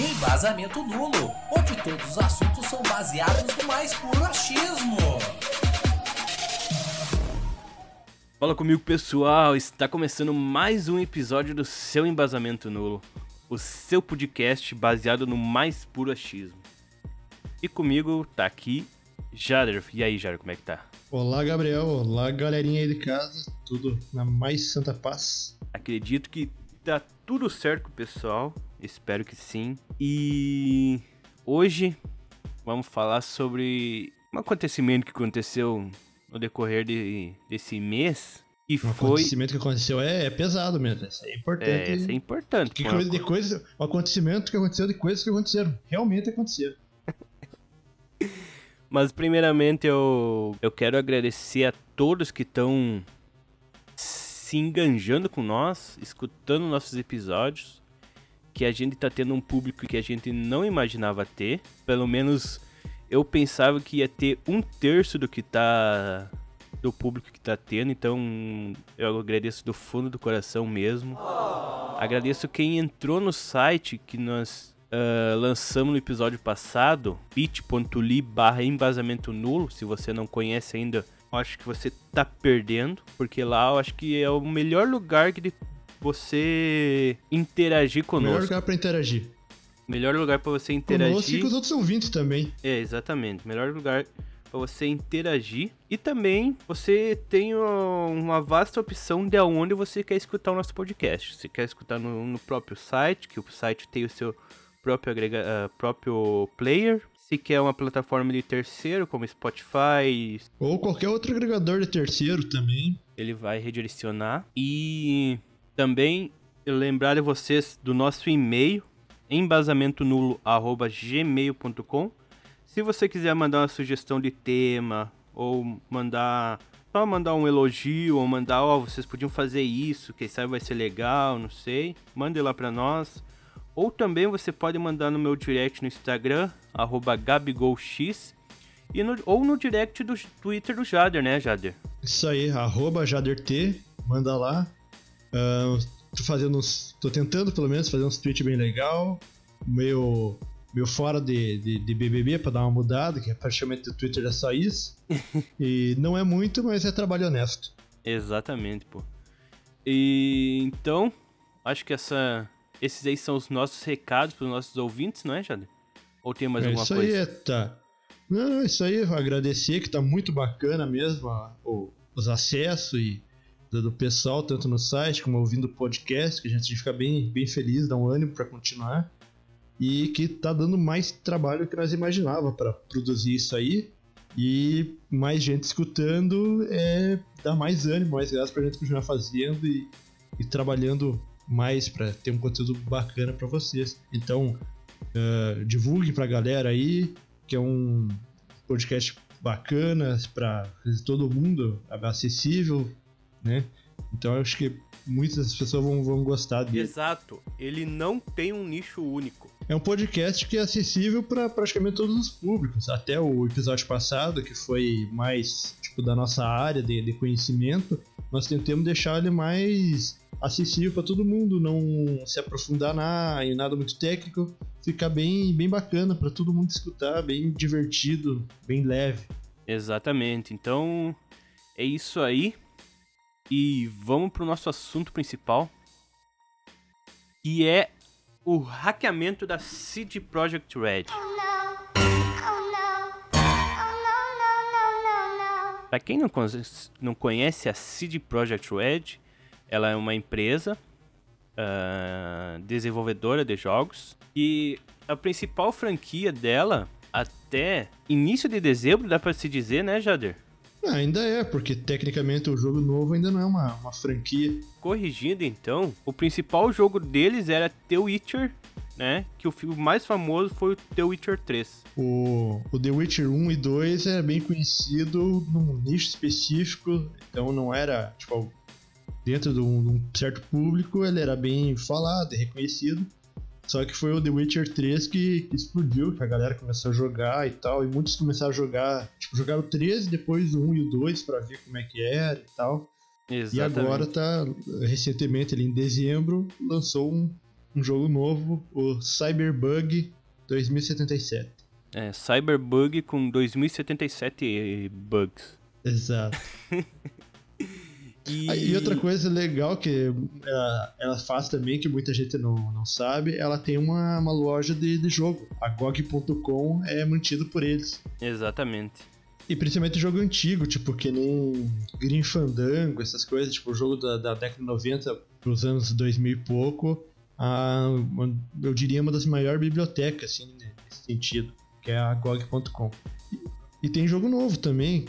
Embasamento nulo, onde todos os assuntos são baseados no mais puro achismo. Fala comigo, pessoal. Está começando mais um episódio do seu Embasamento Nulo, o seu podcast baseado no mais puro achismo. E comigo tá aqui Jader. E aí, Jader, como é que tá? Olá, Gabriel. Olá, galerinha aí de casa. Tudo na mais santa paz. Acredito que tá tudo certo com o pessoal. Espero que sim. E hoje vamos falar sobre um acontecimento que aconteceu no decorrer de, desse mês. E O foi. acontecimento que aconteceu é, é pesado mesmo. Isso é importante. É, isso é importante. Que coisa de coisa, o acontecimento que aconteceu de coisas que aconteceram. Realmente aconteceram. Mas primeiramente eu, eu quero agradecer a todos que estão se enganjando com nós, escutando nossos episódios, que a gente tá tendo um público que a gente não imaginava ter. Pelo menos eu pensava que ia ter um terço do que tá do público que tá tendo, então eu agradeço do fundo do coração mesmo. Agradeço quem entrou no site que nós ah, lançamos no episódio passado, bit.ly barra embasamento nulo. Se você não conhece ainda, acho que você tá perdendo, porque lá eu acho que é o melhor lugar de você interagir Melhor conosco. lugar pra interagir. Melhor lugar para você Conosco e interagir. com os outros ouvintes também. É, exatamente. Melhor lugar para você interagir. E também você tem uma vasta opção de aonde você quer escutar o nosso podcast. Você quer escutar no, no próprio site, que o site tem o seu próprio, agrega, ah, próprio player. Se quer uma plataforma de terceiro, como Spotify, Ou qualquer outro agregador de terceiro também. ele vai redirecionar. E também lembrar vocês do nosso e-mail, embasamentonulo.gmail.com. Se você quiser mandar uma sugestão de tema, ou mandar. Só mandar um elogio, ou mandar, ó, vocês podiam fazer isso, quem sabe vai ser legal, não sei. Mande lá pra nós. Ou também você pode mandar no meu direct no Instagram, arroba gabigolx. E no, ou no direct do Twitter do Jader, né, Jader? Isso aí, arroba JaderT, manda lá. Ah, tô fazendo uns. tô tentando pelo menos fazer uns tweets bem legal. Meio. meio fora de, de, de BBB pra dar uma mudada, que praticamente o Twitter é só isso. e não é muito, mas é trabalho honesto. Exatamente, pô. E então, acho que essa, esses aí são os nossos recados para os nossos ouvintes, não é, Jader? Ou tem mais é alguma isso coisa? aí, é, tá. Não, isso aí, agradecer que tá muito bacana mesmo a- o- os acessos e do, do pessoal, tanto no site como ouvindo o podcast, que a gente fica bem, bem feliz, dá um ânimo pra continuar. E que tá dando mais trabalho que nós imaginava para produzir isso aí. E mais gente escutando é dá mais ânimo, mais graça pra gente continuar fazendo e, e trabalhando mais pra ter um conteúdo bacana pra vocês. Então, ah, divulgue pra galera aí, que é um podcast bacana para todo mundo, acessível, né? Então acho que muitas pessoas vão, vão gostar dele. Exato. Ele não tem um nicho único. É um podcast que é acessível para praticamente todos os públicos. Até o episódio passado, que foi mais tipo da nossa área de, de conhecimento, nós tentamos deixar ele mais acessível para todo mundo, não se aprofundar na, em nada muito técnico, ficar bem, bem bacana para todo mundo escutar, bem divertido, bem leve. Exatamente. Então, é isso aí. E vamos pro nosso assunto principal, que é o hackeamento da CD Projekt Red. Oh. Oh. Oh. Para quem não, não conhece a CD Projekt Red, ela é uma empresa ah, desenvolvedora de jogos e a principal franquia dela até início de dezembro, dá para se dizer, né, Jader? Ah, ainda é, porque tecnicamente o jogo novo ainda não é uma, uma franquia. Corrigindo então, o principal jogo deles era The Witcher, né? Que o filme mais famoso foi o The Witcher 3. O, o The Witcher 1 e 2 era bem conhecido num nicho específico, então não era, tipo, dentro de um, de um certo público, ele era bem falado e reconhecido. Só que foi o The Witcher 3 que, explodiu, que a galera começou a jogar e tal, e muitos começaram a jogar, tipo, jogaram o 3 depois o 1 e o 2 pra ver como é que era e tal. Exatamente. E agora tá, recentemente, ali em dezembro, lançou um, um jogo novo, o Cyberbug 2077. É, Cyberbug com 2077 bugs. Exato. E, Ah, E outra coisa legal que ela, ela faz também, que muita gente não, não sabe, ela tem uma, uma loja de, de jogo. A GOG.com é mantido por eles. Exatamente. E principalmente jogo antigo, tipo, que nem Green Fandango, essas coisas, tipo, o jogo da, da década de 90 pros anos 2000 e pouco, a, uma- eu diria uma das maiores bibliotecas, assim, nesse sentido, que é a GOG.com. E, e tem jogo novo também.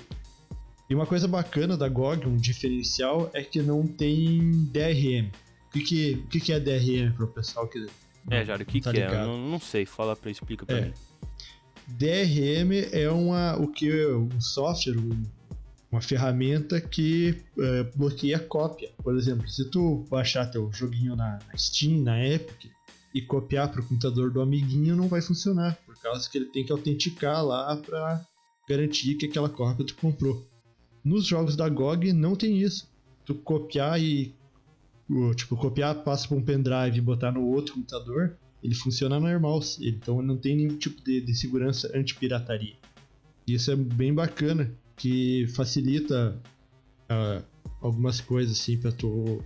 E uma coisa bacana da GOG, um diferencial, é que não tem DRM. O que, que, o que, que é DRM para o pessoal que. É, Jário, o que, tá que é? ligado? Eu não, não sei, fala pra explica pra É. mim. DRM é uma, o que um software, um- uma ferramenta que é, bloqueia a cópia. Por exemplo, se tu baixar teu joguinho na, na Steam, na Epic e copiar para o computador do amiguinho, não vai funcionar, por causa que ele tem que autenticar lá para garantir que aquela cópia tu comprou. Nos jogos da GOG não tem isso. Tu copiar e tipo copiar, passa para um pendrive e botar no outro computador, ele funciona normal, então não tem nenhum tipo de, de segurança anti-pirataria. Isso é bem bacana, que facilita ah, algumas coisas assim para tu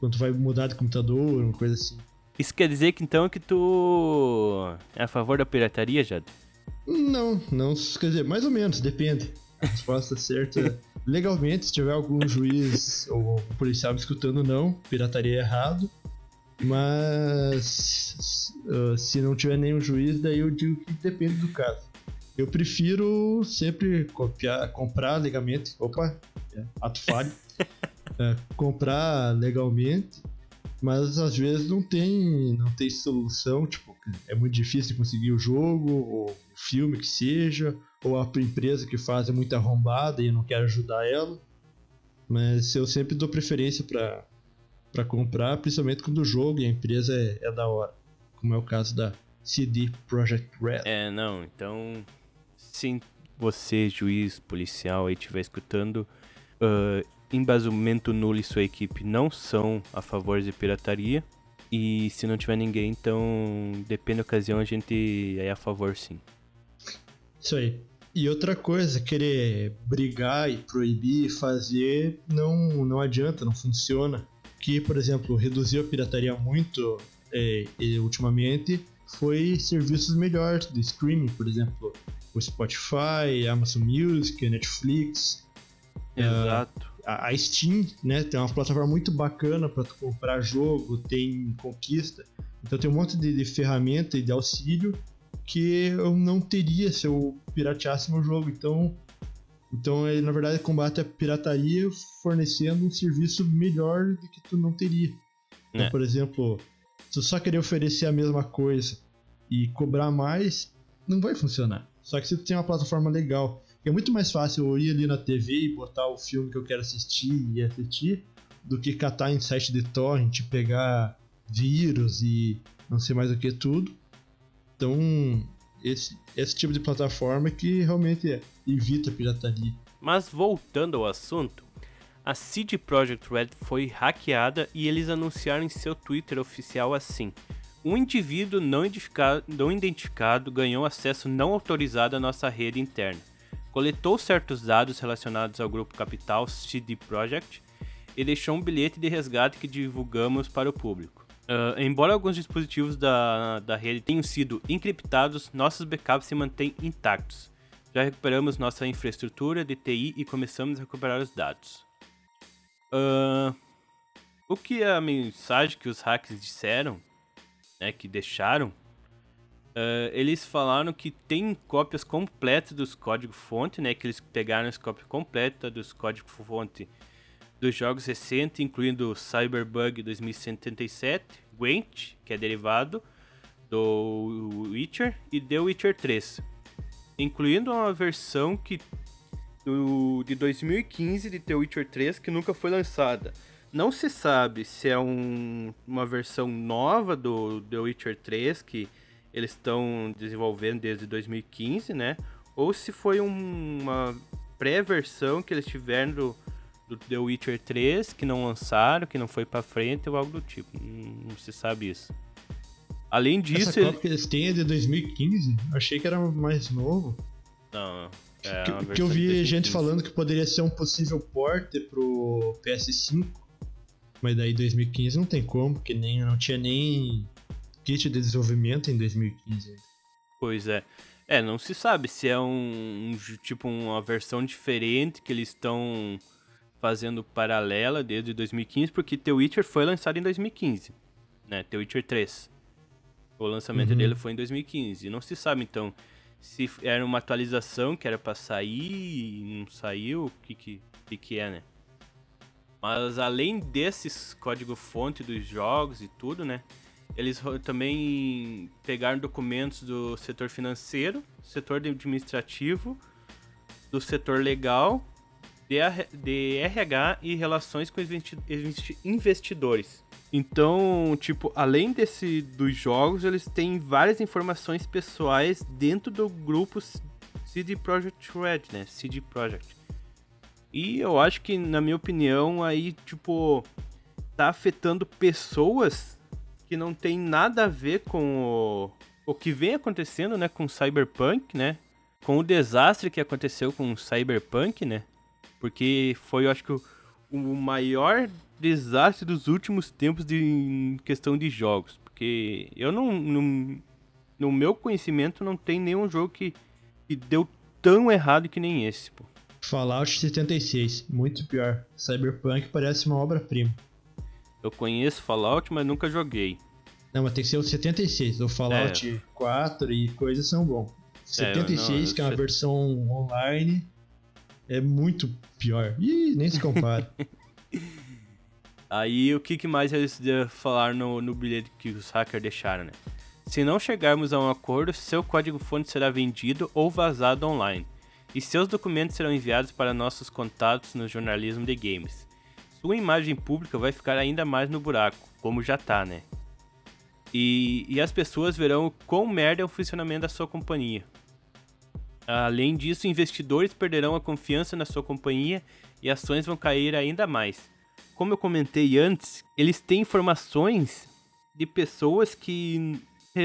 quando tu vai mudar de computador, uma coisa assim. Isso quer dizer que então que tu é a favor da pirataria, Jado? Não, não, quer dizer, mais ou menos, depende. Resposta certa, legalmente, se tiver algum juiz ou policial me escutando, não, pirataria é errado. Mas ah, se não tiver nenhum juiz, daí eu digo que depende do caso. Eu prefiro sempre copiar, comprar legalmente. Opa, é, ato falho. É, comprar legalmente, mas às vezes não tem, não tem solução, tipo, é muito difícil de conseguir o jogo, ou o filme que seja, ou a empresa que faz é muito arrombada e eu não quero ajudar ela. Mas eu sempre dou preferência para para comprar, principalmente quando o jogo e a empresa é, é da hora, como é o caso da CD Projekt Red. É, não, então. Se você, juiz, policial aí estiver escutando, embasamento nulo e sua equipe não são a favor de pirataria. E se não tiver ninguém, então depende da ocasião, a gente é a favor sim. Isso aí. E outra coisa, querer brigar e proibir fazer não, não adianta, não funciona. Que, por exemplo, reduziu a pirataria muito é, ultimamente foi serviços melhores de streaming, por exemplo, o Spotify, Amazon Music, Netflix, Exato. a, a Steam, né? Tem uma plataforma muito bacana para tu comprar jogo, tem conquista. Então tem um monte de, de ferramenta e de auxílio que eu não teria se eu pirateasse meu jogo. Então, então ele na verdade combate a pirataria fornecendo um serviço melhor do que tu não teria. Então, É. por exemplo, se eu só querer oferecer a mesma coisa e cobrar mais, não vai funcionar. Só que se tu tem uma plataforma legal, é muito mais fácil eu ir ali na TV e botar o filme que eu quero assistir e assistir do que catar em site de torrent, pegar vírus e não sei mais o que tudo. Então, esse, esse tipo de plataforma que realmente evita a pirataria. Mas voltando ao assunto, a CD Projekt Red foi hackeada e eles anunciaram em seu Twitter oficial assim: um indivíduo não identificado, não identificado ganhou acesso não autorizado à nossa rede interna. Coletou certos dados relacionados ao grupo capital CD Projekt e deixou um bilhete de resgate que divulgamos para o público. Ah, embora alguns dispositivos da, da rede tenham sido encriptados, nossos backups se mantêm intactos. Já recuperamos nossa infraestrutura de TI e começamos a recuperar os dados. Ah, o que a mensagem que os hackers disseram, né, que deixaram, ah, eles falaram que tem cópias completas dos códigos-fonte, né, que eles pegaram as cópias completas dos códigos-fonte dos jogos recentes, incluindo Cyberbug 2077, Gwent, que é derivado do Witcher, e The Witcher 3 incluindo uma versão que do, de 2015 de The Witcher 3 que nunca foi lançada. Não se sabe se é um- uma versão nova do The Witcher 3 que eles estão desenvolvendo desde 2015, né? Ou se foi um- uma pré-versão que eles tiveram do, do The Witcher 3 que não lançaram, que não foi pra frente ou algo do tipo. Não, não se sabe isso. Além Essa disso, ele... cópia que eles têm é de 2015? Eu achei que era mais novo. Não, é que, que eu vi 2015. gente falando que poderia ser um possível porte pro PS5. Mas daí 2015 não tem como, porque nem, não tinha nem kit de desenvolvimento em 2015. Pois é. É, não se sabe se é um, um tipo uma versão diferente que eles estão fazendo paralela desde 2015, porque The Witcher foi lançado em 2015, né? The Witcher 3. O lançamento Uhum. dele foi em 2015. E não se sabe então se era uma atualização que era pra sair e não saiu, o que que, que que é, né? Mas além desses código-fonte dos jogos e tudo, né? Eles também pegaram documentos do setor financeiro, setor administrativo, do setor legal, de RH e relações com investi- investi- investidores. Então, tipo, além desse dos jogos, eles têm várias informações pessoais dentro do grupo CD Projekt Red, né? CD Projekt. E eu acho que, na minha opinião, aí, tipo, tá afetando pessoas que não tem nada a ver com o, o que vem acontecendo, né, com Cyberpunk, né? Com o desastre que aconteceu com o Cyberpunk, né? Porque foi, eu acho que, o, o maior desastre dos últimos tempos de em questão de jogos. Porque eu não, não- no meu conhecimento, não tem nenhum jogo que, que deu tão errado que nem esse, pô. Fallout 76, muito pior. Cyberpunk parece uma obra-prima. Eu conheço Fallout, mas nunca joguei. Não, mas tem que ser o 76. O Fallout 4 e coisas são bons. É, eu não- 76, que é uma versão online, é muito pior. Ih, nem se compara. Aí o que, mais eles falaram no, no bilhete que os hackers deixaram, né? Se não chegarmos a um acordo, seu código-fonte será vendido ou vazado online, e seus documentos serão enviados para nossos contatos no jornalismo de games. Sua imagem pública vai ficar ainda mais no buraco, como já tá, né? E, e as pessoas verão o quão merda é o funcionamento da sua companhia. Além disso, investidores perderão a confiança na sua companhia e ações vão cair ainda mais como eu comentei antes, eles têm informações de pessoas que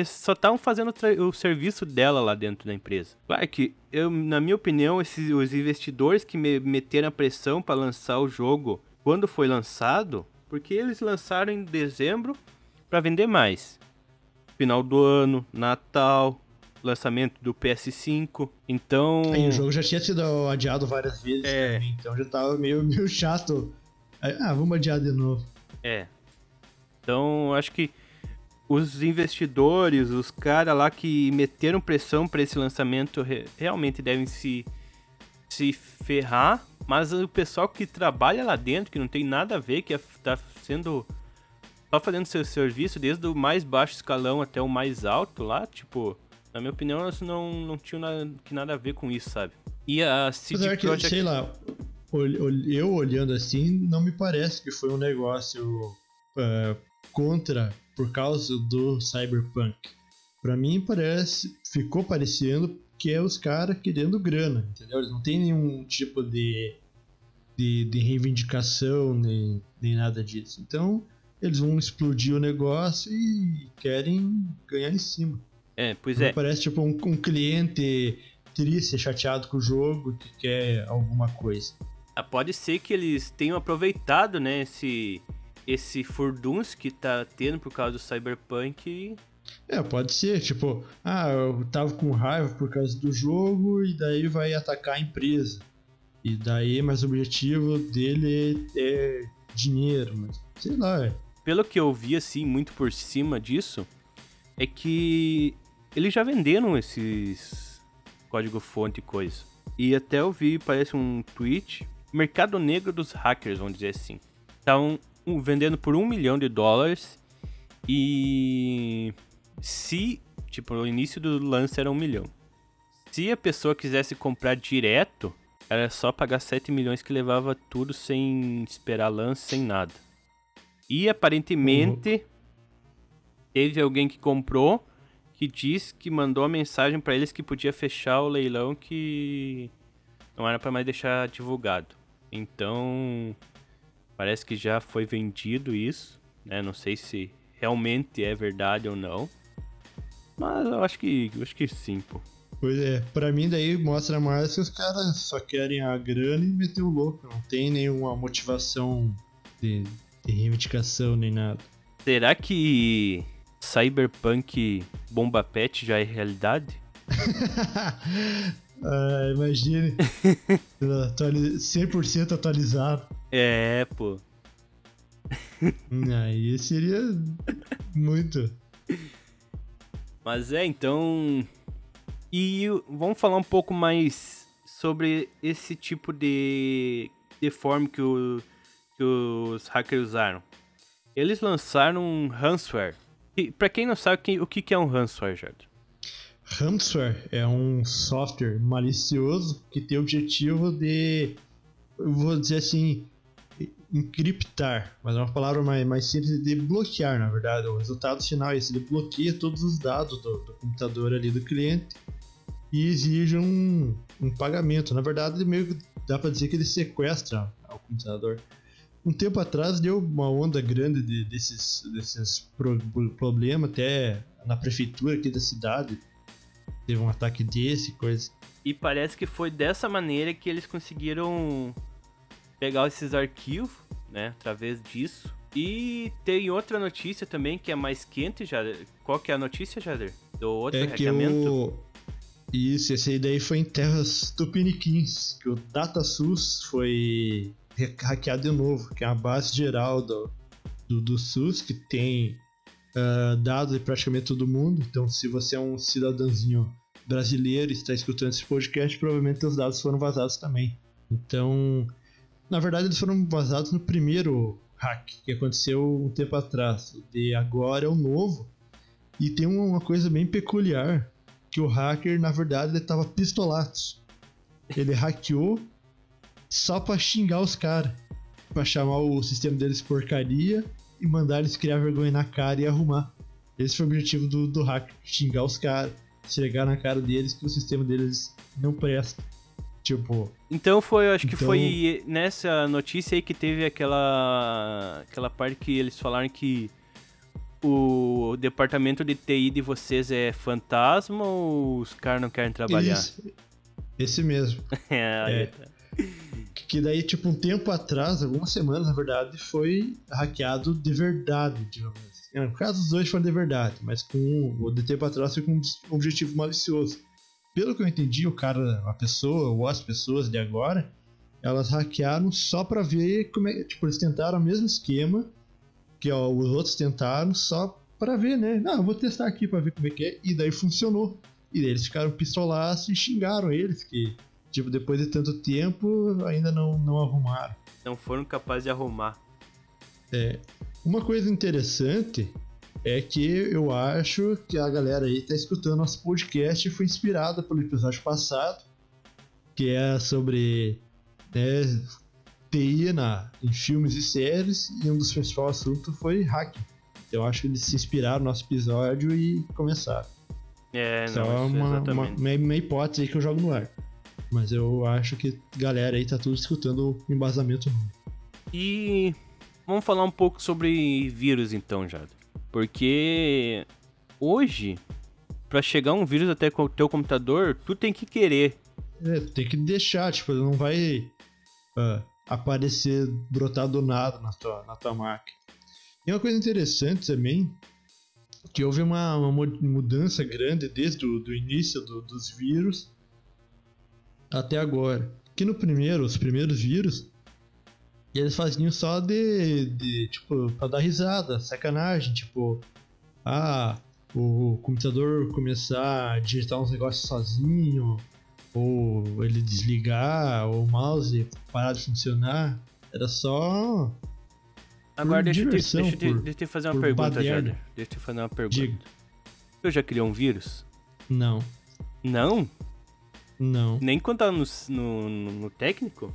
só estavam fazendo o serviço dela lá dentro da empresa. Claro que, eu, na minha opinião, esses, os investidores que me meteram a pressão para lançar o jogo quando foi lançado, porque eles lançaram em dezembro para vender mais. Final do ano, Natal, lançamento do PS5. Então. Aí o jogo já tinha sido adiado várias vezes É. também, então já tava meio, meio chato. Ah, vamos adiar de novo. É. Então, acho que os investidores, os caras lá que meteram pressão para esse lançamento re- realmente devem se, se ferrar, mas o pessoal que trabalha lá dentro, que não tem nada a ver, que é- tá sendo só fazendo seu serviço desde o mais baixo escalão até o mais alto lá, tipo, na minha opinião, elas não, não tinham nada, que nada a ver com isso, sabe? E a CD Projekt sei lá, eu olhando assim, não me parece que foi um negócio é, contra por causa do Cyberpunk. Pra mim parece, ficou parecendo que é os caras querendo grana, entendeu? Eles não tem nenhum tipo de, de, de reivindicação nem, nem nada disso. Então eles vão explodir o negócio e querem ganhar em cima. É, pois é. Parece tipo um, um cliente triste, chateado com o jogo, que quer alguma coisa. Ah, Pode ser que eles tenham aproveitado, né, esse, esse furdunço que tá tendo por causa do Cyberpunk. É, pode ser, tipo, ah, eu tava com raiva por causa do jogo e daí vai atacar a empresa. E daí, mas o objetivo dele é dinheiro, mas sei lá, é. Pelo que eu vi, assim, muito por cima disso, é que eles já venderam esses código-fonte e coisa. E até eu vi, parece um tweet, mercado negro dos hackers, vamos dizer assim. Estavam vendendo por um milhão de dólares e se, tipo, no início do lance era um milhão. Se a pessoa quisesse comprar direto, era só pagar 7 milhões que levava tudo sem esperar lance, sem nada. E aparentemente teve alguém que comprou que disse que mandou a mensagem pra eles que podia fechar o leilão que não era pra mais deixar divulgado. Então parece que já foi vendido isso, né? Não sei se realmente é verdade ou não. Mas eu acho que. Eu acho que sim, pô. Pois é, pra mim daí mostra mais que os caras só querem a grana e meter o louco. Não tem nenhuma motivação de, de reivindicação nem nada. Será que Cyberpunk Bomba Pet já é realidade? ah, imagine. Atuali- 100% atualizado. É, pô. Aí seria muito. Mas é, então. E vamos falar um pouco mais sobre esse tipo de, de forma que, o- que os hackers usaram. Eles lançaram um ransomware. E, pra quem não sabe o que, que é um ransomware, Jardim? Ransomware é um software malicioso que tem o objetivo de, eu vou dizer assim, encriptar, mas é uma palavra mais, mais simples de bloquear, na verdade. O resultado final é esse, ele bloqueia todos os dados do, do computador ali do cliente e exige um, um pagamento. Na verdade, meio que dá para dizer que ele sequestra o computador. Um tempo atrás deu uma onda grande de- desses, desses pro- problemas, até na prefeitura aqui da cidade teve um ataque desse, coisa. E parece que foi dessa maneira que eles conseguiram pegar esses arquivos, né, através disso. E tem outra notícia também que é mais quente, Jader. Qual que é a notícia, Jader? Do outro é que hackeamento? o. Isso, esse aí daí foi em terras tupiniquins, que o DataSUS foi hackeado de novo, que é a base geral do, do, do SUS, que tem ah, dados de praticamente todo mundo. Então, se você é um cidadãozinho brasileiro e está escutando esse podcast, provavelmente seus dados foram vazados também. Então, na verdade, eles foram vazados no primeiro hack que aconteceu um tempo atrás. De agora é o novo. E tem uma coisa bem peculiar, que o hacker, na verdade, ele tava pistolado. Ele hackeou só pra xingar os caras. Pra chamar o sistema deles de porcaria e mandar eles criar vergonha na cara e arrumar. Esse foi o objetivo do, do hacker, xingar os caras, chegar na cara deles que o sistema deles não presta. Tipo, Então foi, eu acho que Então- foi nessa notícia aí que teve aquela aquela parte que eles falaram que o departamento de TI de vocês é fantasma ou os caras não querem trabalhar? Isso. Esse mesmo. É, É. Que daí, tipo, um tempo atrás, algumas semanas, na verdade, foi hackeado de verdade, digamos assim. No caso, os dois foram de verdade, mas com o de tempo atrás foi com um objetivo malicioso. Pelo que eu entendi, o cara, a pessoa, ou as pessoas de agora, elas hackearam só pra ver como é. Tipo, eles tentaram o mesmo esquema que ó, os outros tentaram, só pra ver, né? Não, eu vou testar aqui pra ver como é que é. E daí funcionou. E daí eles ficaram pistolaços e xingaram eles, que, tipo, depois de tanto tempo, ainda não, não arrumaram. Não foram capazes de arrumar. Uma coisa interessante é que eu acho que a galera aí tá escutando nosso podcast e foi inspirada pelo episódio passado, que é sobre né, TI na, em filmes e séries, e um dos principais assuntos foi hacking. Então eu acho que eles se inspiraram no nosso episódio e começaram. É, Só não, isso, uma, uma, uma, uma hipótese aí que eu jogo no ar. Mas eu acho que galera aí tá tudo escutando o embasamento. E vamos falar um pouco sobre vírus então, Jado. Porque hoje, pra chegar um vírus até o teu computador, tu tem que querer. É, tem que deixar, tipo, não vai ah, aparecer, brotar do nada na tua, na tua máquina. E uma coisa interessante também, que houve uma, uma mu- mudança grande desde o do início do- dos vírus até agora. Que no primeiro, os primeiros vírus, eles faziam só de, de tipo, pra dar risada, sacanagem, tipo, ah, o computador começar a digitar uns negócios sozinho, ou ele desligar, ou o mouse parar de funcionar. Era só. Agora deixa eu, te, deixa, eu te, por- deixa eu te fazer uma pergunta. Jader. Deixa eu te fazer uma pergunta. Diga. Tu já criou um vírus? Não, Não? Não. Nem quando tá no, no, no- técnico?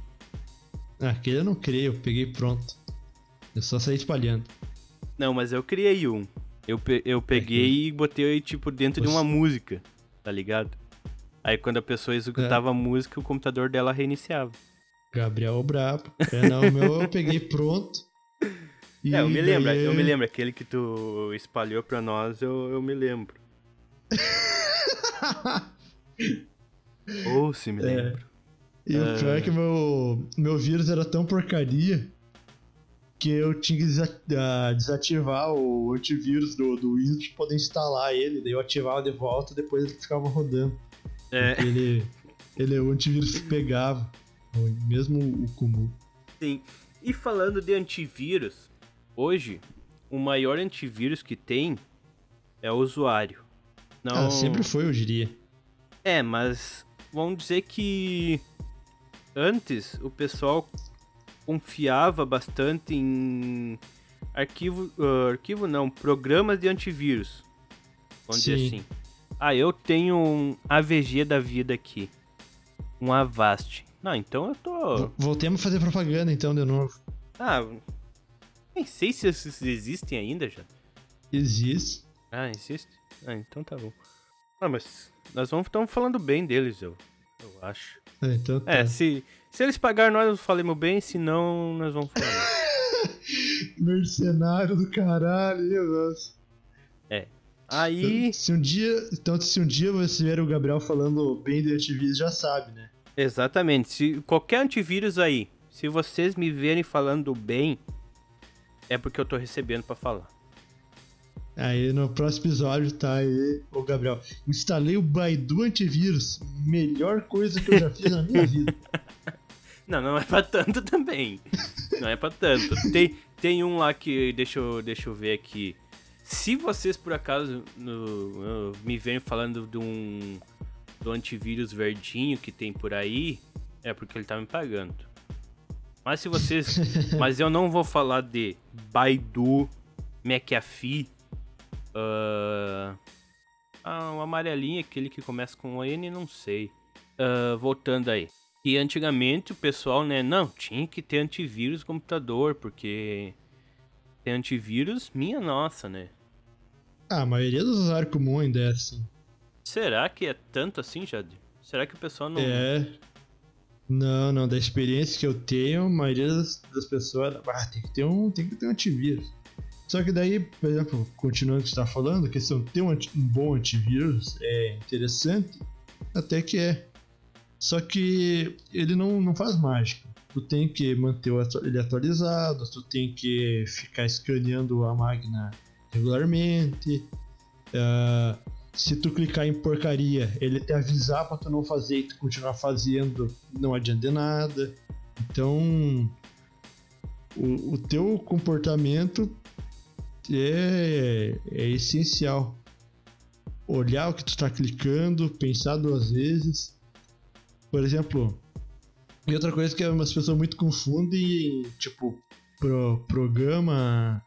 Ah, Aquele eu não creio, eu peguei pronto. Eu só saí espalhando. Não, mas eu criei um. Eu, pe- eu peguei e botei, tipo, dentro de uma música, tá ligado? Aí quando a pessoa executava É. a música, o computador dela reiniciava. Gabriel o Brabo. É, não, o meu eu peguei pronto. E é, eu me lembro, daí- eu me lembro. Aquele que tu espalhou pra nós, eu, eu me lembro. Ou se me É. lembro. E o pior é que meu, meu vírus era tão porcaria que eu tinha que ah, desativar o antivírus do, do Windows pra poder instalar ele. Daí eu ativava de volta depois ele ficava rodando. É, Ele, ele o antivírus pegava. Mesmo o Kumu. sim. E falando de antivírus, hoje o maior antivírus que tem é o usuário. Não... Ah, sempre foi, eu diria. É, mas vamos dizer que antes o pessoal confiava bastante em arquivo, ah, arquivo não, programas de antivírus. Vamos dizer Sim. assim. Ah, eu tenho um AVG da vida aqui. Um Avast. Não, então eu tô. Voltemos a fazer propaganda então de novo. Ah, nem sei se esses existem ainda já. Existe. Ah, existe? Ah, então tá bom. Ah, mas nós vamos estamos falando bem deles, eu, eu acho. É, então tá. É, se, se eles pagarem nós, falemos bem, se não, nós vamos falar. Mercenário do caralho, meu Deus. Aí, Se um dia. Então, se um dia você ver o Gabriel falando bem de antivírus, já sabe, né? exatamente, se qualquer antivírus aí, se vocês me verem falando bem, é porque eu tô recebendo pra falar. Aí no próximo episódio tá aí, ô Gabriel. Instalei o Baidu antivírus. Melhor coisa que eu já fiz na minha vida. Não, não é pra tanto também. Não é pra tanto. Tem, tem um lá que. Deixa eu, deixa eu ver aqui. Se vocês por acaso no- no- me verem falando de um. do antivírus verdinho que tem por aí, é porque ele tá me pagando. Mas se vocês. mas eu não vou falar de Baidu, McAfee. Ah, ah, um amarelinho, aquele que começa com N, não sei. Ah, voltando aí. E antigamente o pessoal, né, não, tinha que ter antivírus no computador, porque tem antivírus, minha nossa, né? Ah, a maioria dos usuários comuns ainda é assim. Será que é tanto assim, Jade? Será que o pessoal não. É. Não, não, da experiência que eu tenho, a maioria das, das pessoas. Ah, tem que ter um. Tem que ter um antivírus. Só que daí, por exemplo, continuando o que você tá falando, a questão de ter um, um bom antivírus é interessante, até que é. Só que ele não, não faz mágica. Tu tem que manter ele atualizado, tu tem que ficar escaneando a máquina regularmente. ah, se tu clicar em porcaria, ele te avisar pra tu não fazer e tu continuar fazendo, não adianta nada. Então, o, o teu comportamento é, é essencial. Olhar o que tu tá clicando, pensar duas vezes. Por exemplo, e outra coisa que as pessoas muito confundem, tipo, pro, programa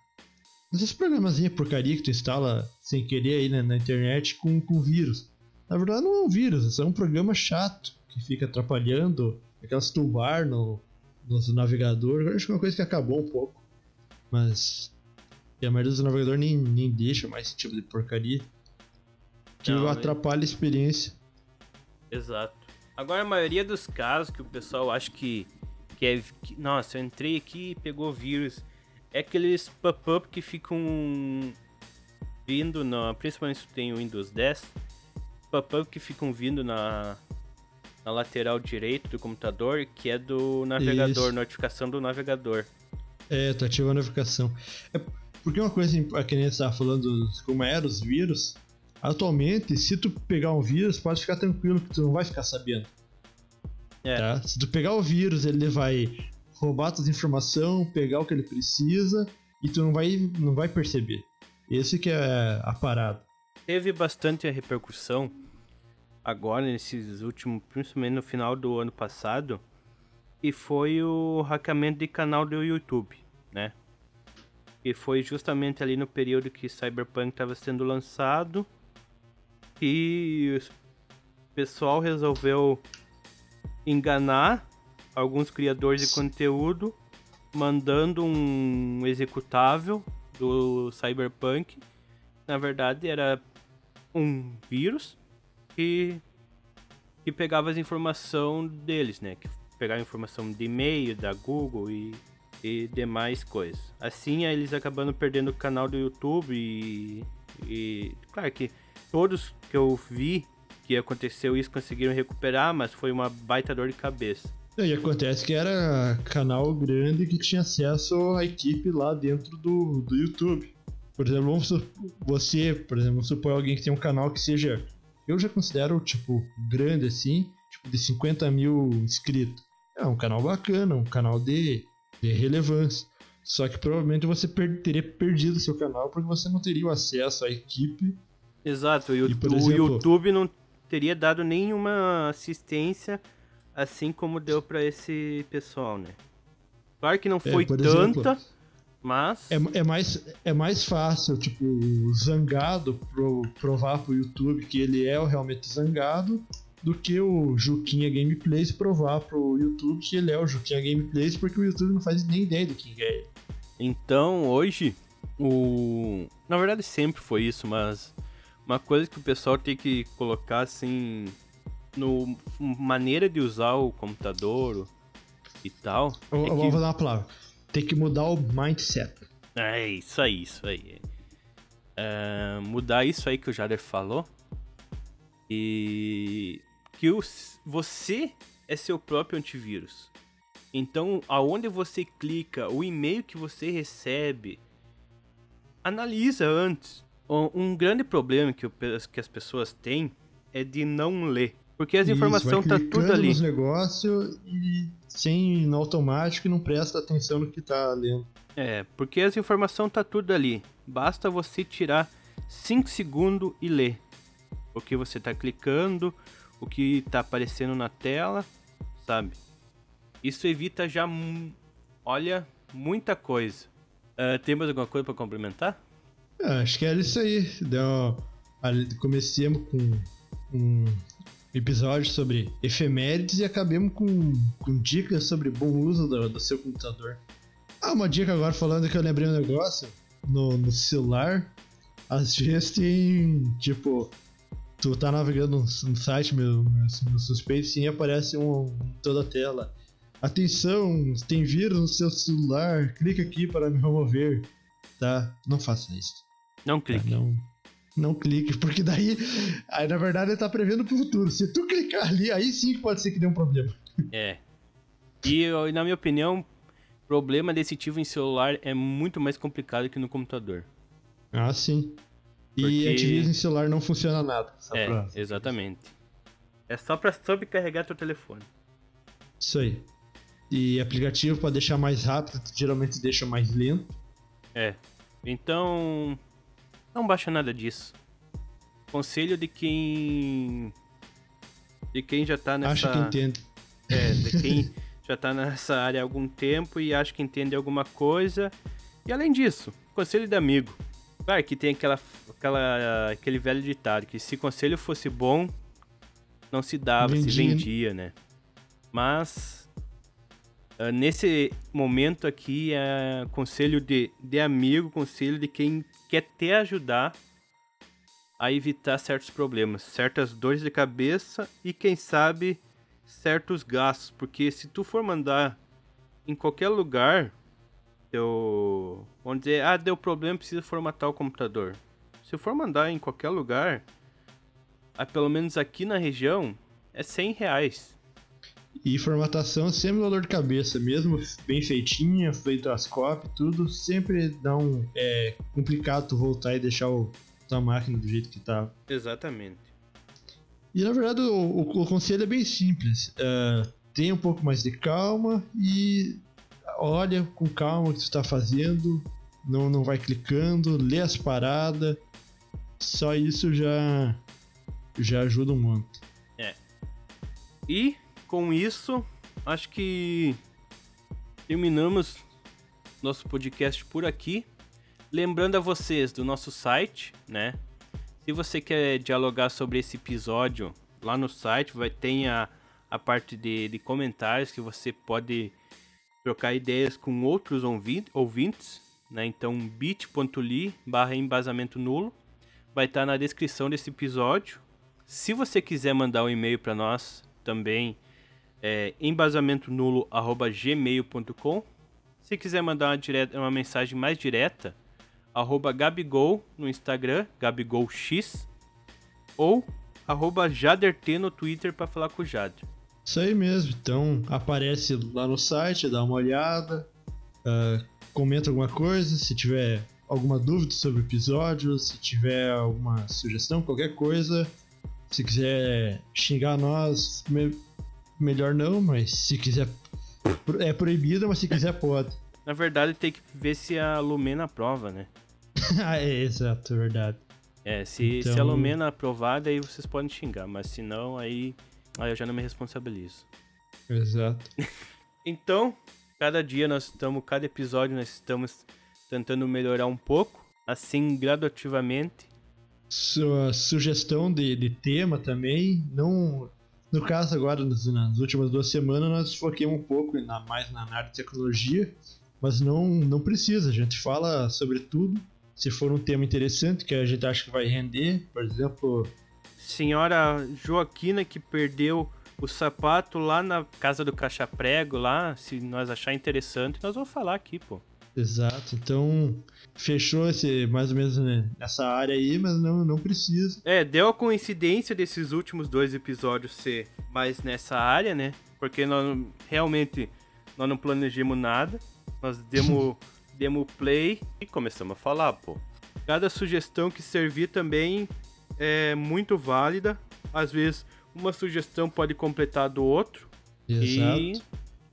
esses programazinha porcaria que tu instala sem querer aí né, na internet com, com vírus. Na verdade não é um vírus, é um programa chato que fica atrapalhando aquelas toolbar no, no navegador. Eu acho que é uma coisa que acabou um pouco. Mas e a maioria dos navegadores nem, nem deixa mais esse tipo de porcaria. Que Não, atrapalha a experiência. Exato. Agora, a maioria dos casos que o pessoal acha que, que é. que- nossa, eu entrei aqui e pegou vírus. É aqueles pop-up que ficam vindo, na, principalmente se tem o Windows 10, pop-up que ficam vindo na, na lateral direito do computador, que é do navegador, Isso. notificação do navegador. É, tu ativa a notificação. É porque uma coisa que nem você tava falando, como eram os vírus, atualmente, se tu pegar um vírus, pode ficar tranquilo que tu não vai ficar sabendo. É. Tá? Se tu pegar o vírus, ele vai roubar tuas informações, pegar o que ele precisa e tu não vai, não vai perceber. Esse que é a parada. Teve bastante repercussão agora, nesses últimos, principalmente no final do ano passado, e foi o hackeamento de canal do YouTube, né? E foi justamente ali no período que Cyberpunk estava sendo lançado e o pessoal resolveu enganar alguns criadores de conteúdo mandando um executável do Cyberpunk. Na verdade, era um vírus que, que pegava as informações deles, né? Que pegava informação de e-mail, da Google e, e demais coisas. Assim, eles acabando perdendo o canal do YouTube e, e claro que todos que eu vi que aconteceu isso conseguiram recuperar, mas foi uma baita dor de cabeça. E acontece que era canal grande que tinha acesso à equipe lá dentro do, do YouTube. Por exemplo, vamos você, por exemplo, vamos supor alguém que tem um canal que seja. Eu já considero, tipo, grande assim, tipo, de 50 mil inscritos. É um canal bacana, um canal de, de relevância. Só que provavelmente você per- teria perdido seu canal porque você não teria o acesso à equipe. Exato, o, E, o exemplo- YouTube não teria dado nenhuma assistência assim como deu pra esse pessoal, né? Claro que não foi por tanta, exemplo, mas É, é, mais, é mais fácil, tipo, o zangado pro, provar pro YouTube que ele é o realmente zangado do que o Juquinha Gameplays provar pro YouTube que ele é o Juquinha Gameplays porque o YouTube não faz nem ideia do que é ele. Então, hoje, o. Na verdade, sempre foi isso, mas uma coisa que o pessoal tem que colocar assim. No maneira de usar o computador e tal. Eu, é eu que- vou falar uma palavra. Tem que mudar o mindset. É isso aí, isso aí. É, mudar isso aí que o Jader falou. E que o, você é seu próprio antivírus. Então, aonde você clica, o e-mail que você recebe, analisa antes. Um, grande problema que, que as pessoas têm é de não ler. Porque as informações tá tudo ali. nos negócios e sem no automático e não presta atenção no que tá lendo. É, porque as informações tá tudo ali. Basta você tirar 5 segundos e ler. O que você tá clicando, o que tá aparecendo na tela, sabe? Isso evita já, olha, muita coisa. Ah, tem mais alguma coisa pra complementar? Ah, acho que era isso aí. Deu, comecemos com um episódio sobre efemérides e acabemos com, com dicas sobre bom uso do, do seu computador. Ah, uma dica agora falando que eu lembrei um negócio. No, no celular, às vezes tem, tipo, tu tá navegando no, no site, meu, meu, meu suspeito, sim, aparece um, toda a tela. Atenção, tem vírus no seu celular, clica aqui para me remover. Tá? Não faça isso. Não Tá? clique. Não, não clique, porque daí, aí na verdade ele tá prevendo pro futuro. Se tu clicar ali, aí sim pode ser que dê um problema. É. E na minha opinião, problema desse tipo em celular é muito mais complicado que no computador. Ah, sim. E Porque- antivírus em celular não funciona nada. Só é, pra- exatamente. É só pra sobrecarregar teu telefone. Isso aí. E aplicativo pra deixar mais rápido, geralmente deixa mais lento. É. Então, não baixa nada disso. Conselho de quem de quem já tá nessa Acha que entende. é, de quem já tá nessa área há algum tempo e acha que entende alguma coisa. E além disso, conselho de amigo. Claro que tem aquela, aquela aquele velho ditado que se conselho fosse bom, não se dava, se Vendia. vendia, né? Mas ah, nesse momento aqui é conselho de, de amigo, conselho de quem quer te ajudar a evitar certos problemas, certas dores de cabeça e quem sabe certos gastos, porque se tu for mandar em qualquer lugar, teu, vamos dizer, ah, deu problema, precisa formatar o computador. Se for mandar em qualquer lugar, ah, pelo menos aqui na região, é 100 reais. E formatação sempre dá dor de cabeça, mesmo bem feitinha, feito as cópias, tudo, sempre dá um. É complicado tu voltar e deixar o, tua máquina do jeito que tá. Exatamente. E na verdade o, o- o conselho é bem simples. É, tenha um pouco mais de calma e olha com calma o que tu tá fazendo. Não, não vai clicando, lê as paradas. Só isso já, já ajuda um monte. E com isso, acho que terminamos nosso podcast por aqui. Lembrando a vocês do nosso site, né? Se você quer dialogar sobre esse episódio lá no site, vai ter a, a parte de, de comentários que você pode trocar ideias com outros ouvi- ouvintes, né? Então bit.ly barra embasamento nulo vai estar na descrição desse episódio. Se você quiser mandar um e-mail para nós também é embasamentonulo@gmail.com. Se quiser mandar uma, direta, uma mensagem mais direta, arroba Gabigol no Instagram, GabigolX. ou arroba JaderT no Twitter pra falar com o Jader. Isso aí mesmo. Então aparece lá no site, dá uma olhada, ah, comenta alguma coisa, se tiver alguma dúvida sobre o episódio, se tiver alguma sugestão, qualquer coisa. Se quiser xingar nós, me- melhor não, mas se quiser. É proibido, mas se quiser pode. Na verdade, tem que ver se a Lumena aprova, né? ah, é, exato, é verdade. É, se, se a Então- Lumena aprovar, daí vocês podem xingar, mas se não, aí, aí eu já não me responsabilizo. Exato. Então, cada dia nós estamos, cada episódio nós estamos tentando melhorar um pouco, assim gradativamente. Sua sugestão de, de tema também, não. No caso agora, nas, nas últimas duas semanas, nós foquemos um pouco na, mais na área de tecnologia, mas não, não precisa, a gente fala sobre tudo. Se for um tema interessante que a gente acha que vai render, por exemplo, Senhora Joaquina que perdeu o sapato lá na casa do caixa prego lá, se nós achar interessante, nós vamos falar aqui, pô. exato. Então, fechou esse mais ou menos né, nessa área aí, mas não, não precisa. É, deu a coincidência desses últimos dois episódios ser mais nessa área, né? Porque nós realmente nós não planejamos nada. Nós demos, demos play e começamos a falar, pô. Cada sugestão que servir também é muito válida. Às vezes uma sugestão pode completar do outro. Exato. E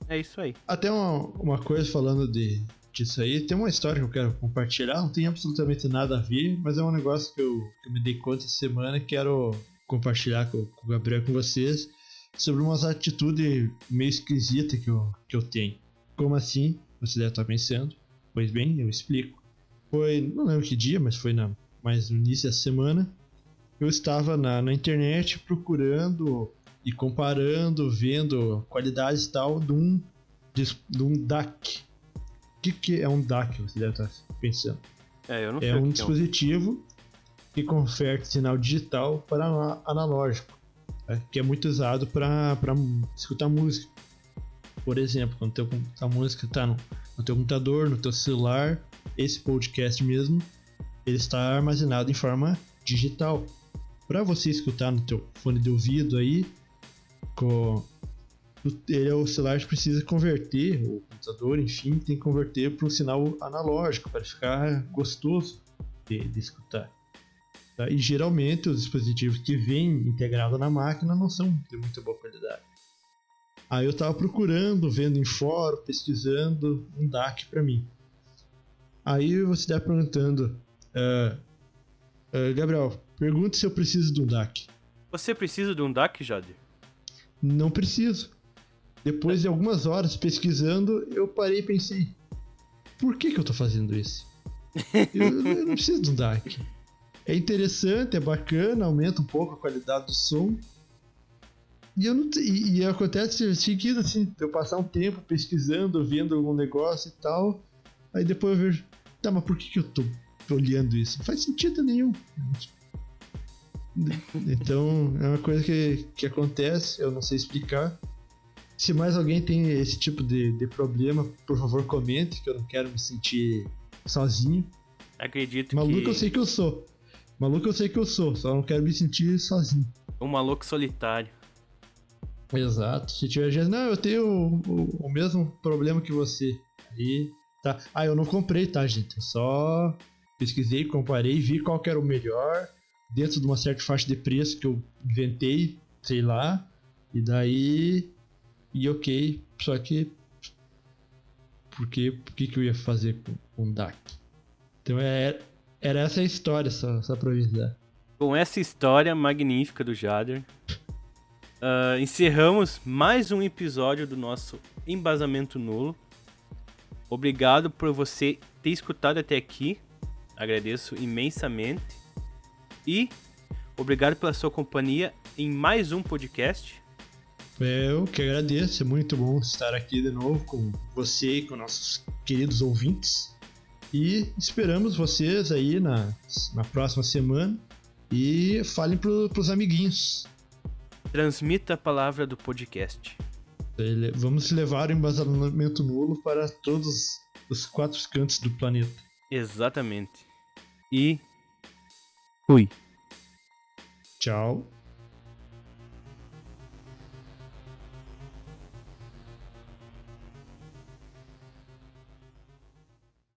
é isso aí. Até uma, uma coisa falando de, disso aí, tem uma história que eu quero compartilhar, não tem absolutamente nada a ver, mas é um negócio que eu, que eu me dei conta essa semana e quero compartilhar com, com o Gabriel e com vocês sobre umas atitudes meio esquisitas que eu, que eu tenho. Como assim? Você deve estar pensando. Pois bem, eu explico. Foi, não lembro que dia, mas foi na, mais no início da semana. Eu estava na, na internet procurando e comparando, vendo qualidades e tal de um de, de um DAC. O que, que é um DAC? Você deve estar pensando. É, eu não sei É um que é. dispositivo que converte sinal digital para ana- analógico, né, que é muito usado para escutar música. Por exemplo, quando teu, a música está no, no teu computador, no teu celular, esse podcast mesmo, ele está armazenado em forma digital. Para você escutar no teu fone de ouvido aí, com, o- ele, o celular precisa converter, o computador, enfim, tem que converter para um sinal analógico para ficar gostoso de, de escutar. tá? E geralmente os dispositivos que vêm integrados na máquina não são de muito boa qualidade. Aí eu estava procurando, vendo em fórum, pesquisando um DAC para mim. Aí você está perguntando, "Ah, ah, Gabriel, pergunte se eu preciso de um DAC. Você precisa de um DAC, Jader? Não preciso. Depois de algumas horas pesquisando, eu parei e pensei: por que, que eu tô fazendo isso? Eu, eu não preciso de um DAC. É interessante, é bacana, aumenta um pouco a qualidade do som. E, eu não, e, e acontece seguido assim, eu passar um tempo pesquisando, vendo algum negócio e tal. Aí depois eu vejo, tá, mas por que, que eu tô olhando isso? Não faz sentido nenhum. Então, é uma coisa que, que acontece, eu não sei explicar. Se mais alguém tem esse tipo de, de problema, por favor comente, que eu não quero me sentir sozinho. Acredito Maluco que eu sei que eu sou. Maluco eu sei que eu sou, só não quero me sentir sozinho. um maluco solitário. Exato. Se tiver gente, não, eu tenho o, o- o mesmo problema que você. Aí, tá. Ah, eu não comprei, tá, gente? Eu só pesquisei, comparei, vi qual que era o melhor, dentro de uma certa faixa de preço que eu inventei, sei lá. E daí. E ok. Só que. Por que, por que, que eu ia fazer com, com DAC? Então é, era essa a história, só, só pra avisar. Com essa história magnífica do Jader, ah, encerramos mais um episódio do nosso Embasamento Nulo. Obrigado por você ter escutado até aqui. Agradeço imensamente. E obrigado pela sua companhia em mais um podcast. Eu que agradeço, é muito bom estar aqui de novo com você e com nossos queridos ouvintes. E esperamos vocês aí na, na próxima semana. E falem pro, pros amiguinhos. Transmita a palavra do podcast. Vamos levar o embasamento nulo para todos os quatro cantos do planeta. Exatamente. E fui. Tchau.